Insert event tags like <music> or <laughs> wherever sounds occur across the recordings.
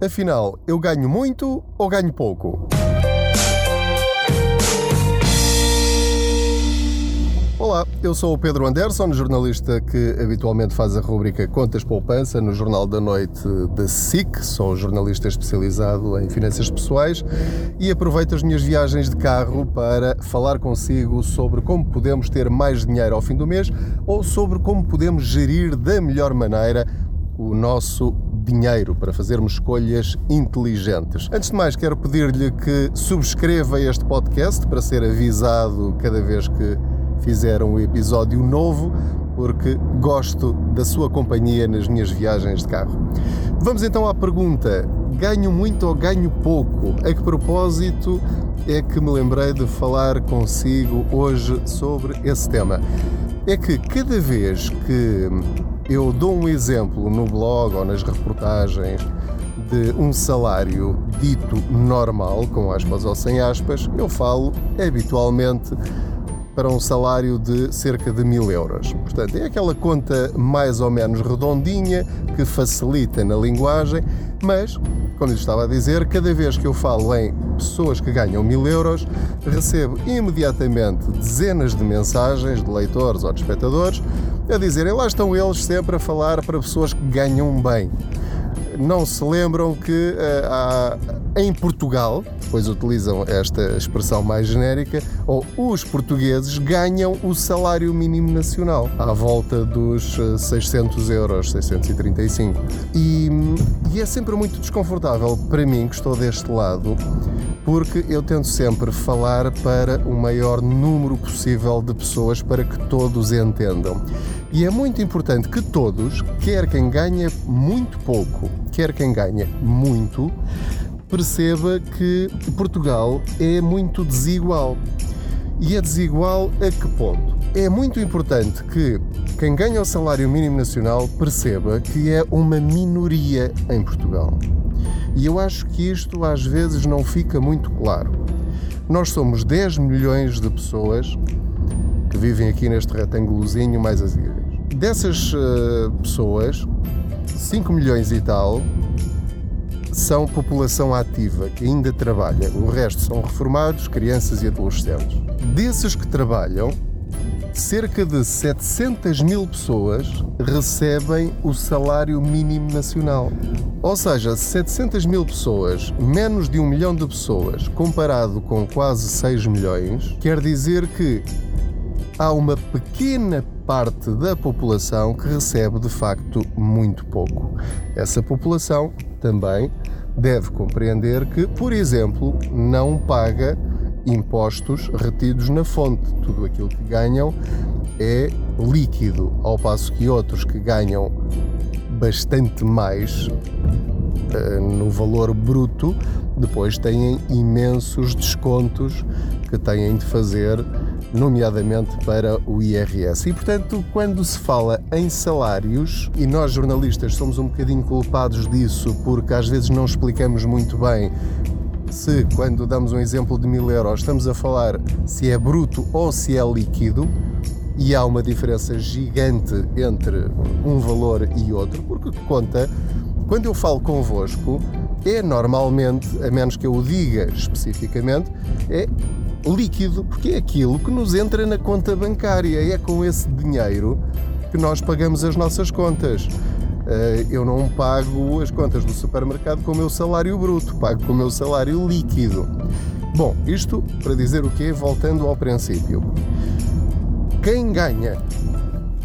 Afinal, eu ganho muito ou ganho pouco? Olá, eu sou o Pedro Anderson, jornalista que habitualmente faz a rubrica Contas Poupança no Jornal da Noite da SIC. Sou jornalista especializado em finanças pessoais e aproveito as minhas viagens de carro para falar consigo sobre como podemos ter mais dinheiro ao fim do mês ou sobre como podemos gerir da melhor maneira o nosso dinheiro para fazermos escolhas inteligentes. Antes de mais, quero pedir-lhe que subscreva este podcast para ser avisado cada vez que fizer um episódio novo, porque gosto da sua companhia nas minhas viagens de carro. Vamos então à pergunta: ganho muito ou ganho pouco? A que propósito é que me lembrei de falar consigo hoje sobre esse tema? É que cada vez que eu dou um exemplo no blog ou nas reportagens de um salário dito normal, com aspas ou sem aspas, eu falo habitualmente para um salário de cerca de mil euros. Portanto, é aquela conta mais ou menos redondinha que facilita na linguagem, mas, como eu estava a dizer, cada vez que eu falo em pessoas que ganham mil euros, recebo imediatamente dezenas de mensagens de leitores ou de espectadores a dizerem lá estão eles sempre a falar para pessoas que ganham bem. Não se lembram que uh, há em Portugal, pois utilizam esta expressão mais genérica, ou os portugueses ganham o salário mínimo nacional, à volta dos 600 eh, euros, 635. E, e é sempre muito desconfortável para mim, que estou deste lado, porque eu tento sempre falar para o maior número possível de pessoas para que todos entendam. E é muito importante que todos, quer quem ganha muito pouco, quer quem ganha muito, perceba que Portugal é muito desigual. E é desigual a que ponto? É muito importante que quem ganha o salário mínimo nacional perceba que é uma minoria em Portugal. E eu acho que isto às vezes não fica muito claro. Nós somos 10 milhões de pessoas que vivem aqui neste retângulozinho mais as ilhas. Dessas uh, pessoas, 5 milhões e tal são população ativa que ainda trabalha, o resto são reformados, crianças e adolescentes. Desses que trabalham, cerca de 700 mil pessoas recebem o salário mínimo nacional. Ou seja, 700 mil pessoas, menos de um milhão de pessoas, comparado com quase 6 milhões, quer dizer que há uma pequena parte da população que recebe de facto muito pouco. Essa população também deve compreender que, por exemplo, não paga impostos retidos na fonte. Tudo aquilo que ganham é líquido, ao passo que outros que ganham bastante mais uh, no valor bruto, depois têm imensos descontos que têm de fazer nomeadamente para o IRS. E, portanto, quando se fala em salários, e nós jornalistas somos um bocadinho culpados disso, porque às vezes não explicamos muito bem se, quando damos um exemplo de mil euros, estamos a falar se é bruto ou se é líquido, e há uma diferença gigante entre um valor e outro, porque conta, quando eu falo convosco, é normalmente, a menos que eu o diga especificamente, é líquido, porque é aquilo que nos entra na conta bancária é com esse dinheiro que nós pagamos as nossas contas. Eh, eu não pago as contas do supermercado com o meu salário bruto, pago com o meu salário líquido. Bom, isto para dizer o quê? Voltando ao princípio. Quem ganha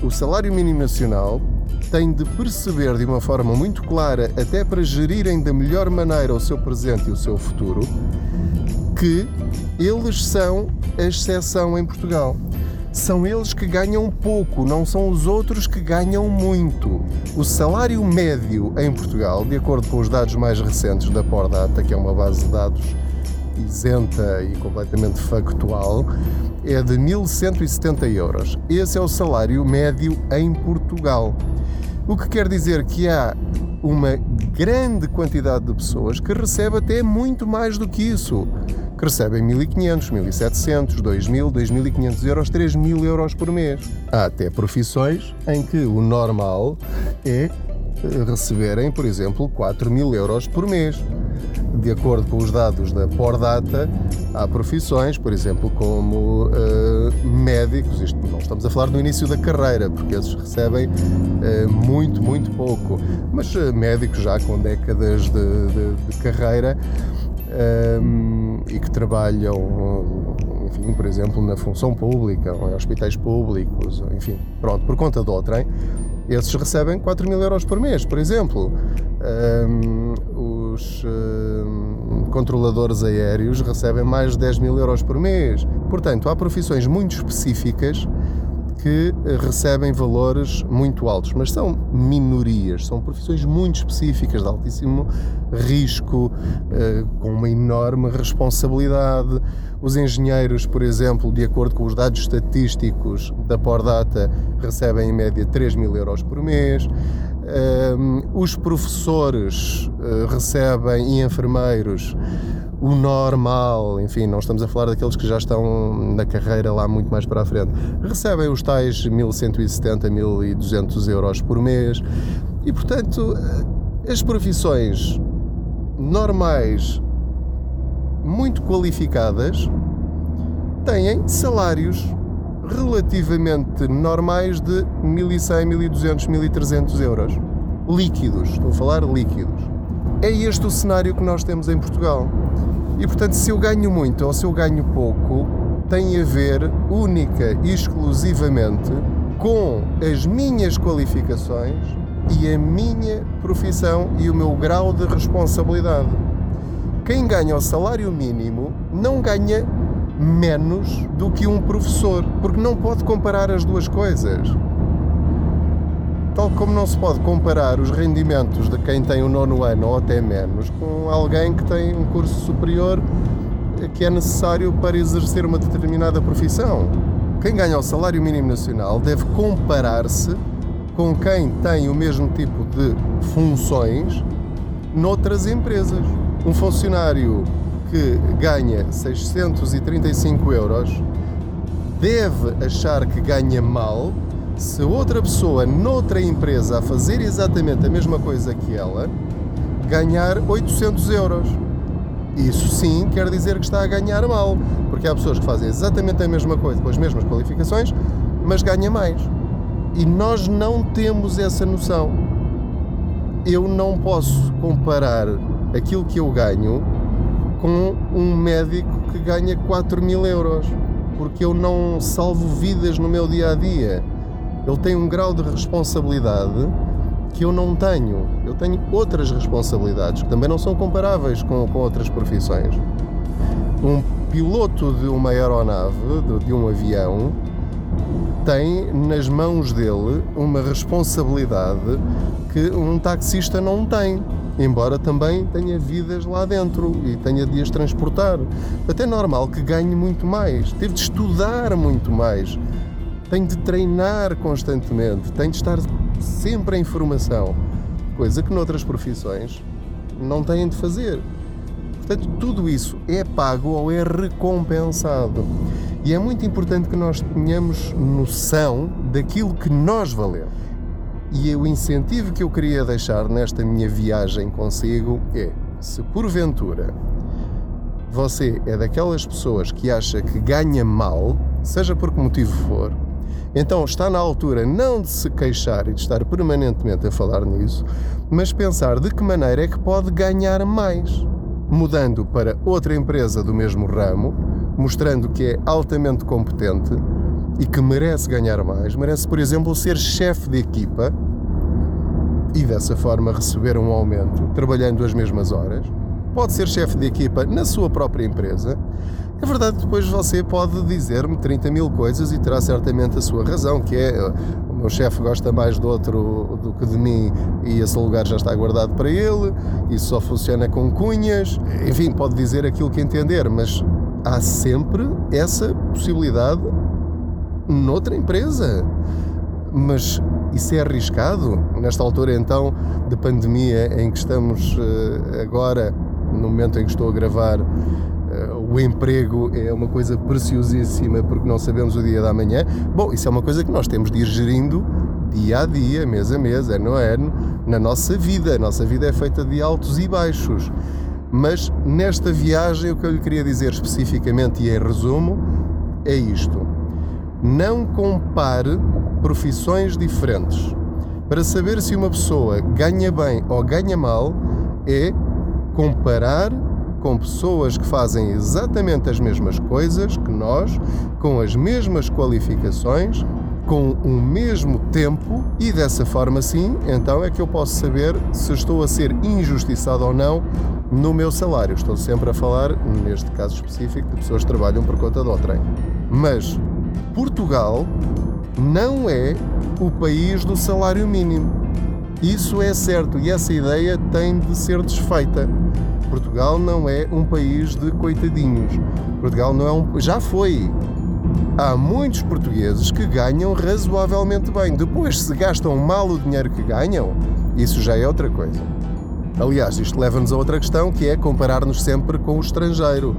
o salário mínimo nacional tem de perceber de uma forma muito clara, até para gerirem da melhor maneira o seu presente e o seu futuro, que eles são a exceção em Portugal. São eles que ganham pouco, não são os outros que ganham muito. O salário médio em Portugal, de acordo com os dados mais recentes da Pordata, que é uma base de dados isenta e completamente factual, é de 1.170 euros. Esse é o salário médio em Portugal. O que quer dizer que há uma grande quantidade de pessoas que recebe até muito mais do que isso recebem 1.500, 1.700, 2.000, 2.500 euros, 3.000 euros por mês. Há até profissões em que o normal é receberem, por exemplo, 4 mil euros por mês. De acordo com os dados da Pordata, há profissões, por exemplo, como uh, médicos, isto não estamos a falar no início da carreira, porque esses recebem uh, muito, muito pouco, mas uh, médicos já com décadas de, de, de carreira e que trabalham, enfim, por exemplo, na função pública, ou em hospitais públicos, enfim, pronto, por conta de outrem, esses recebem 4 mil euros por mês, por exemplo. Um, os um, controladores aéreos recebem mais de 10 mil euros por mês. Portanto, há profissões muito específicas que recebem valores muito altos, mas são minorias, são profissões muito específicas, de altíssimo risco, eh, com uma enorme responsabilidade. Os engenheiros, por exemplo, de acordo com os dados estatísticos da Pordata, recebem em média 3 mil euros por mês. Eh, os professores eh, recebem e enfermeiros o normal, enfim, não estamos a falar daqueles que já estão na carreira lá muito mais para a frente, recebem os tais 1170, 1200 euros por mês e, portanto, as profissões normais, muito qualificadas, têm salários relativamente normais de 1100, 1200, 1300 euros. Líquidos, estou a falar líquidos. É este o cenário que nós temos em Portugal. E portanto, se eu ganho muito ou se eu ganho pouco, tem a ver única e exclusivamente com as minhas qualificações e a minha profissão e o meu grau de responsabilidade. Quem ganha o salário mínimo não ganha menos do que um professor, porque não pode comparar as duas coisas. Tal como não se pode comparar os rendimentos de quem tem o nono ano ou até menos com alguém que tem um curso superior que é necessário para exercer uma determinada profissão. Quem ganha o salário mínimo nacional deve comparar-se com quem tem o mesmo tipo de funções noutras empresas. Um funcionário que ganha 635 euros deve achar que ganha mal se outra pessoa noutra empresa a fazer exatamente a mesma coisa que ela ganhar 800 euros. Isso sim quer dizer que está a ganhar mal, porque há pessoas que fazem exatamente a mesma coisa, com as mesmas qualificações, mas ganha mais. E nós não temos essa noção. Eu não posso comparar aquilo que eu ganho com um médico que ganha 4 mil euros, porque eu não salvo vidas no meu dia a dia ele tem um grau de responsabilidade que eu não tenho. Eu tenho outras responsabilidades que também não são comparáveis com, com outras profissões. Um piloto de uma aeronave, de, de um avião, tem nas mãos dele uma responsabilidade que um taxista não tem, embora também tenha vidas lá dentro e tenha de as transportar. Até normal que ganhe muito mais, teve de estudar muito mais tem de treinar constantemente, tem de estar sempre em formação, coisa que noutras profissões não têm de fazer. Portanto, tudo isso é pago ou é recompensado. E é muito importante que nós tenhamos noção daquilo que nós valemos. E o incentivo que eu queria deixar nesta minha viagem consigo é: se porventura você é daquelas pessoas que acha que ganha mal, seja por que motivo for, então está na altura não de se queixar e de estar permanentemente a falar nisso, mas pensar de que maneira é que pode ganhar mais, mudando para outra empresa do mesmo ramo, mostrando que é altamente competente e que merece ganhar mais, merece, por exemplo, ser chefe de equipa e dessa forma receber um aumento, trabalhando as mesmas horas. Pode ser chefe de equipa na sua própria empresa é verdade, depois você pode dizer-me 30 mil coisas e terá certamente a sua razão, que é o meu chefe gosta mais do outro do que de mim e esse lugar já está guardado para ele, isso só funciona com cunhas. Enfim, pode dizer aquilo que entender, mas há sempre essa possibilidade noutra empresa. Mas isso é arriscado nesta altura então de pandemia em que estamos eh, agora, no momento em que estou a gravar o emprego é uma coisa preciosíssima porque não sabemos o dia da manhã. Bom, isso é uma coisa que nós temos de ir gerindo dia a dia, mês a mês, ano a ano, na nossa vida. A nossa vida é feita de altos e baixos. Mas nesta viagem, o que eu lhe queria dizer especificamente e em resumo é isto: não compare profissões diferentes. Para saber se uma pessoa ganha bem ou ganha mal, é comparar com pessoas que fazem exatamente as mesmas coisas que nós, com as mesmas qualificações, com o mesmo tempo e dessa forma sim, então é que eu posso saber se estou a ser injustiçado ou não no meu salário. Estou sempre a falar, neste caso específico, de pessoas que trabalham por conta de outrem. Mas Portugal não é o país do salário mínimo. Isso é certo e essa ideia tem de ser desfeita. Portugal não é um país de coitadinhos. Portugal não é um. Já foi. Há muitos portugueses que ganham razoavelmente bem. Depois, se gastam mal o dinheiro que ganham, isso já é outra coisa. Aliás, isto leva-nos a outra questão que é comparar-nos sempre com o estrangeiro.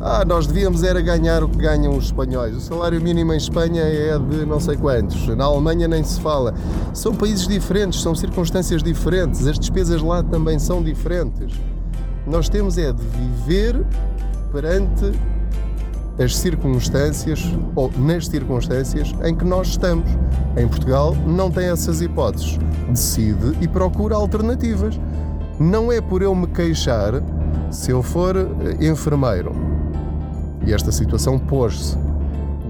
Ah, nós devíamos era ganhar o que ganham os espanhóis. O salário mínimo em Espanha é de não sei quantos. Na Alemanha nem se fala. São países diferentes, são circunstâncias diferentes. As despesas lá também são diferentes. Nós temos é de viver perante as circunstâncias ou nas circunstâncias em que nós estamos. Em Portugal não tem essas hipóteses. Decide e procura alternativas. Não é por eu me queixar se eu for eh, enfermeiro e esta situação pôs-se.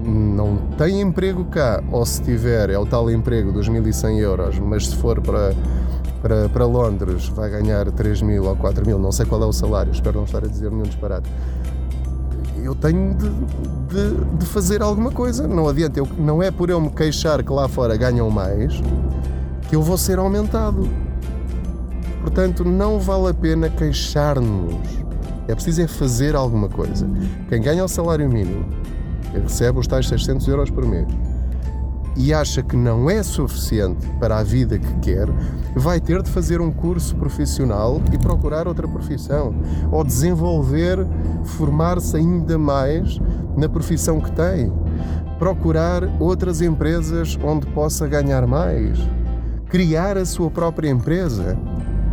Não tem emprego cá, ou se tiver, é o tal emprego dos 1.100 euros, mas se for para, para, para Londres vai ganhar 3 mil ou 4 mil, não sei qual é o salário, espero não estar a dizer nenhum disparate. Eu tenho de, de, de fazer alguma coisa, não adianta, eu, não é por eu me queixar que lá fora ganham mais que eu vou ser aumentado. Portanto, não vale a pena queixar-nos. É preciso é fazer alguma coisa. Quem ganha o salário mínimo recebe os tais 600 euros por mês e acha que não é suficiente para a vida que quer, vai ter de fazer um curso profissional e procurar outra profissão ou desenvolver, formar-se ainda mais na profissão que tem, procurar outras empresas onde possa ganhar mais, criar a sua própria empresa.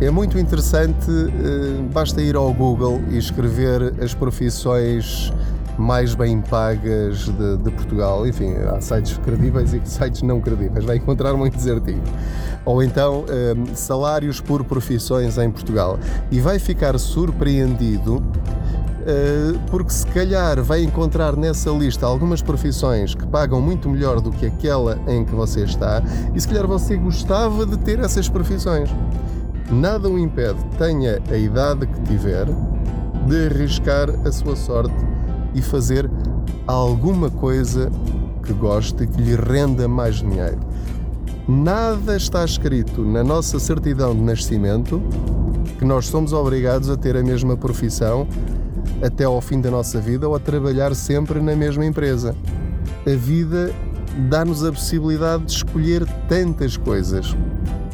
É muito interessante, eh, basta ir ao Google e escrever as profissões mais bem pagas de, de, Portugal. Enfim, há sites credíveis e <laughs> sites não credíveis. Vai encontrar muitos artigos. Ou então, um, salários por profissões em Portugal. E vai ficar surpreendido. Uh, porque se calhar vai encontrar nessa lista algumas profissões que pagam muito melhor do que aquela em que você está, e se calhar você gostava de ter essas profissões nada o impede, tenha a idade que tiver, de arriscar a sua sorte e fazer alguma coisa que goste que lhe renda mais dinheiro. Nada está escrito na nossa certidão de nascimento que nós somos obrigados a ter a mesma profissão até ao fim da nossa vida ou a trabalhar sempre na mesma empresa. A vida dá-nos a possibilidade de escolher tantas coisas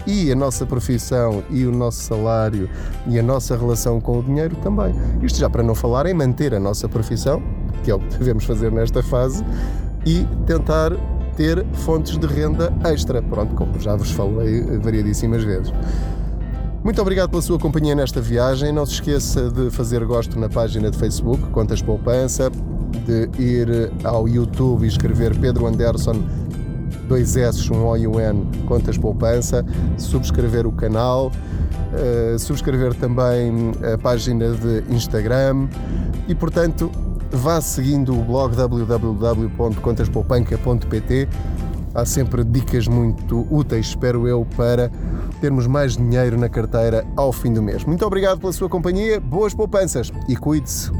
e a nossa profissão e o nosso salário e a nossa relação com o dinheiro também. Isto já para não falar em manter a nossa profissão, que é o que devemos fazer nesta fase, e tentar ter fontes de renda extra. Pronto, como já vos falei variadíssimas vezes. Muito obrigado pela sua companhia nesta viagem. Não se esqueça de fazer gosto na página de Facebook, Contas Poupança, de ir ao YouTube e escrever Pedro Anderson dois S, um O e um N, Contas Poupança, subscrever o canal, uh, subscrever também a página de Instagram e, portanto, vá seguindo o blog www.contaspoupanca.pt. Há sempre dicas muito úteis, espero eu, para termos mais dinheiro na carteira ao fim do mês. Muito obrigado pela sua companhia, boas poupanças e cuide-se.